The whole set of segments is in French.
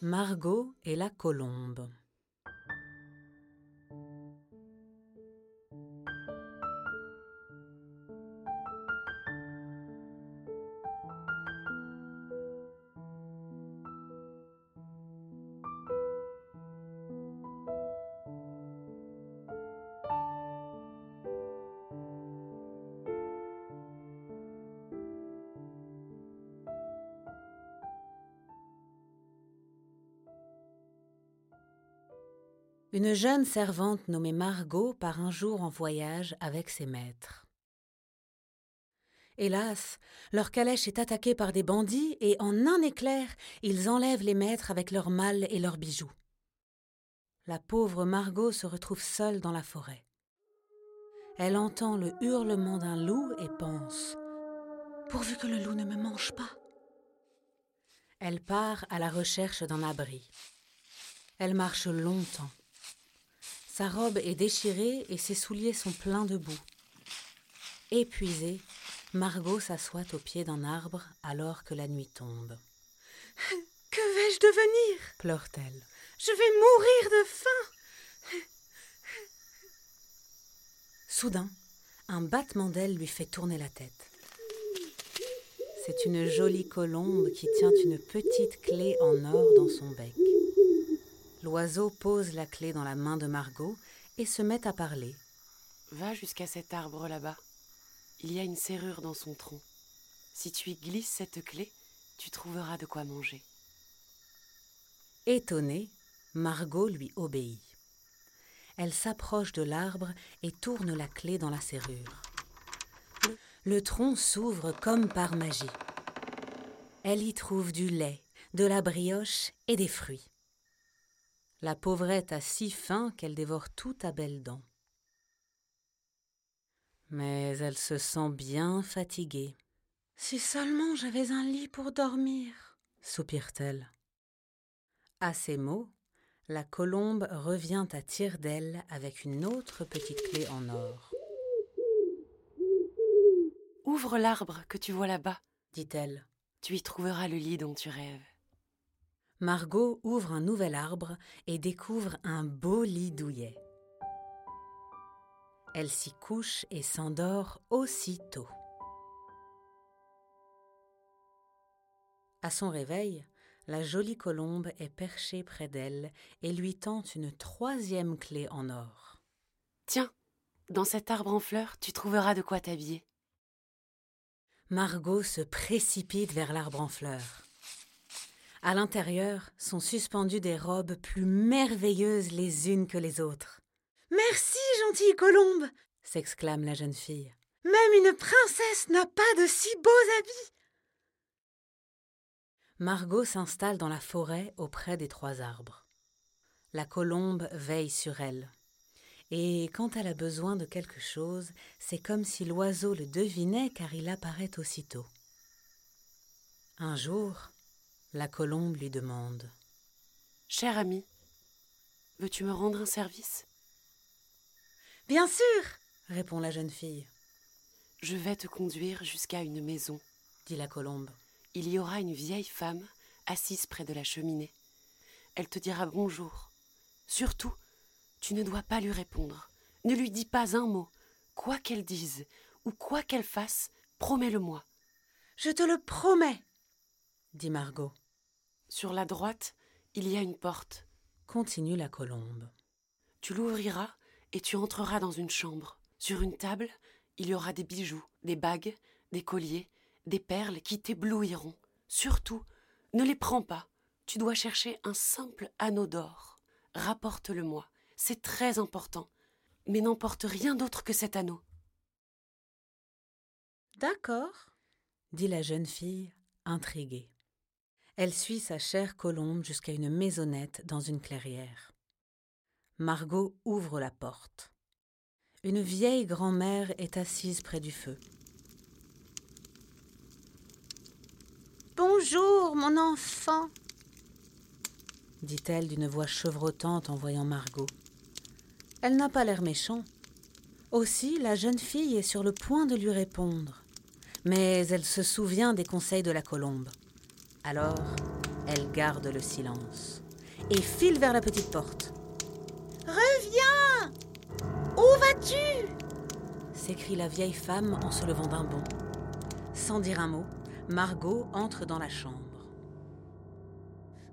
Margot et la colombe. Une jeune servante nommée Margot part un jour en voyage avec ses maîtres. Hélas, leur calèche est attaquée par des bandits et en un éclair, ils enlèvent les maîtres avec leurs malles et leurs bijoux. La pauvre Margot se retrouve seule dans la forêt. Elle entend le hurlement d'un loup et pense Pourvu que le loup ne me mange pas. Elle part à la recherche d'un abri. Elle marche longtemps. Sa robe est déchirée et ses souliers sont pleins de boue. Épuisée, Margot s'assoit au pied d'un arbre alors que la nuit tombe. Que vais-je devenir? Pleure-t-elle. Je vais mourir de faim. Soudain, un battement d'aile lui fait tourner la tête. C'est une jolie colombe qui tient une petite clé en or dans son bec. L'oiseau pose la clé dans la main de Margot et se met à parler. Va jusqu'à cet arbre là-bas. Il y a une serrure dans son tronc. Si tu y glisses cette clé, tu trouveras de quoi manger. Étonnée, Margot lui obéit. Elle s'approche de l'arbre et tourne la clé dans la serrure. Le tronc s'ouvre comme par magie. Elle y trouve du lait, de la brioche et des fruits. La pauvrette a si faim qu'elle dévore tout à belles dents. Mais elle se sent bien fatiguée, Si seulement j'avais un lit pour dormir. soupire-t-elle. À ces mots, la colombe revient à tire d'aile avec une autre petite clé en or. Ouvre l'arbre que tu vois là-bas. dit-elle. Tu y trouveras le lit dont tu rêves. Margot ouvre un nouvel arbre et découvre un beau lit douillet. Elle s'y couche et s'endort aussitôt. À son réveil, la jolie colombe est perchée près d'elle et lui tend une troisième clé en or. Tiens, dans cet arbre en fleurs, tu trouveras de quoi t'habiller. Margot se précipite vers l'arbre en fleurs. À l'intérieur sont suspendues des robes plus merveilleuses les unes que les autres. Merci, gentille colombe. s'exclame la jeune fille. Même une princesse n'a pas de si beaux habits. Margot s'installe dans la forêt auprès des trois arbres. La colombe veille sur elle. Et quand elle a besoin de quelque chose, c'est comme si l'oiseau le devinait car il apparaît aussitôt. Un jour, la colombe lui demande Cher ami, veux-tu me rendre un service? Bien sûr. répond la jeune fille, Je vais te conduire jusqu'à une maison. dit la colombe. Il y aura une vieille femme assise près de la cheminée. Elle te dira bonjour. Surtout, tu ne dois pas lui répondre. Ne lui dis pas un mot. Quoi qu'elle dise ou quoi qu'elle fasse, promets-le-moi. Je te le promets. dit Margot. Sur la droite, il y a une porte. Continue la colombe. Tu l'ouvriras et tu entreras dans une chambre. Sur une table, il y aura des bijoux, des bagues, des colliers, des perles qui t'éblouiront. Surtout, ne les prends pas. Tu dois chercher un simple anneau d'or. Rapporte-le-moi. C'est très important. Mais n'emporte rien d'autre que cet anneau. D'accord. dit la jeune fille, intriguée. Elle suit sa chère colombe jusqu'à une maisonnette dans une clairière. Margot ouvre la porte. Une vieille grand-mère est assise près du feu. Bonjour, mon enfant, dit-elle d'une voix chevrotante en voyant Margot. Elle n'a pas l'air méchant. Aussi, la jeune fille est sur le point de lui répondre. Mais elle se souvient des conseils de la colombe. Alors, elle garde le silence et file vers la petite porte. Reviens Où vas-tu? s'écrie la vieille femme en se levant d'un bond. Sans dire un mot, Margot entre dans la chambre.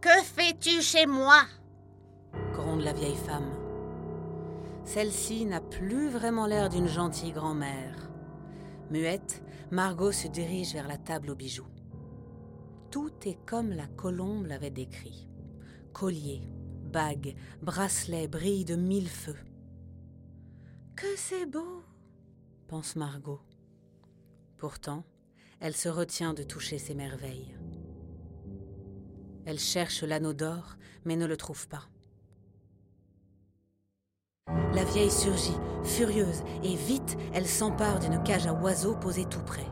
Que fais-tu chez moi? gronde la vieille femme. Celle-ci n'a plus vraiment l'air d'une gentille grand-mère. Muette, Margot se dirige vers la table aux bijoux. Tout est comme la colombe l'avait décrit. Collier, bagues, bracelets brillent de mille feux. Que c'est beau pense Margot. Pourtant, elle se retient de toucher ces merveilles. Elle cherche l'anneau d'or, mais ne le trouve pas. La vieille surgit, furieuse, et vite elle s'empare d'une cage à oiseaux posée tout près.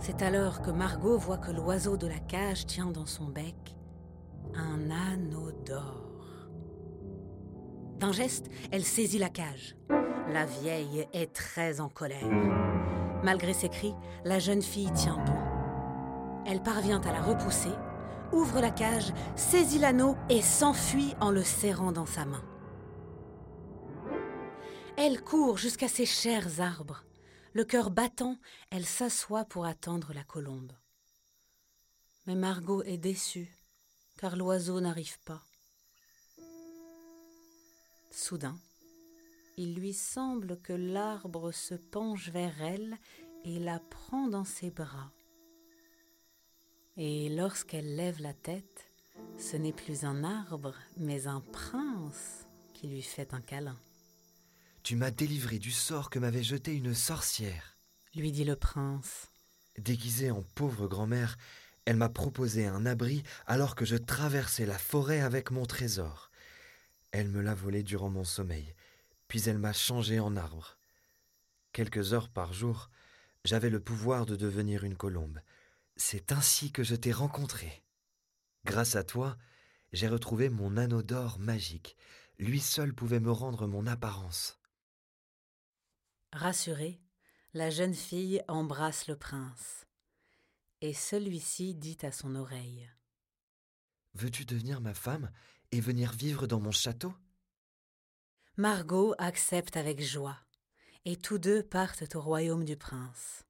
C'est alors que Margot voit que l'oiseau de la cage tient dans son bec un anneau d'or. D'un geste, elle saisit la cage. La vieille est très en colère. Malgré ses cris, la jeune fille tient bon. Elle parvient à la repousser, ouvre la cage, saisit l'anneau et s'enfuit en le serrant dans sa main. Elle court jusqu'à ses chers arbres. Le cœur battant, elle s'assoit pour attendre la colombe. Mais Margot est déçue, car l'oiseau n'arrive pas. Soudain, il lui semble que l'arbre se penche vers elle et la prend dans ses bras. Et lorsqu'elle lève la tête, ce n'est plus un arbre, mais un prince qui lui fait un câlin. Tu m'as délivré du sort que m'avait jeté une sorcière, lui dit le prince. Déguisée en pauvre grand-mère, elle m'a proposé un abri alors que je traversais la forêt avec mon trésor. Elle me l'a volé durant mon sommeil, puis elle m'a changé en arbre. Quelques heures par jour, j'avais le pouvoir de devenir une colombe. C'est ainsi que je t'ai rencontré. Grâce à toi, j'ai retrouvé mon anneau d'or magique. Lui seul pouvait me rendre mon apparence. Rassurée, la jeune fille embrasse le prince. Et celui-ci dit à son oreille Veux-tu devenir ma femme et venir vivre dans mon château? Margot accepte avec joie, et tous deux partent au royaume du prince.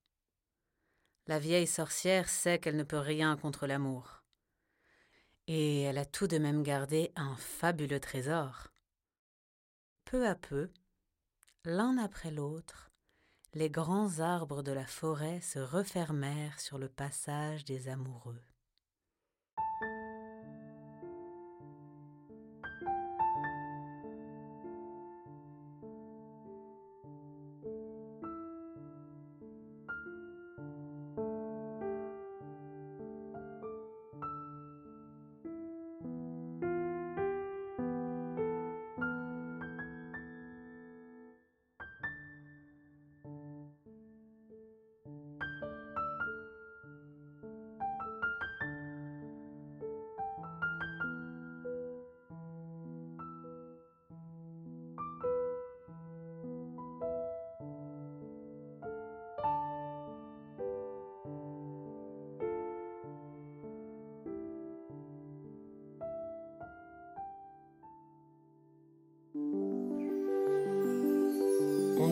La vieille sorcière sait qu'elle ne peut rien contre l'amour. Et elle a tout de même gardé un fabuleux trésor. Peu à peu, l'un après l'autre, les grands arbres de la forêt se refermèrent sur le passage des amoureux.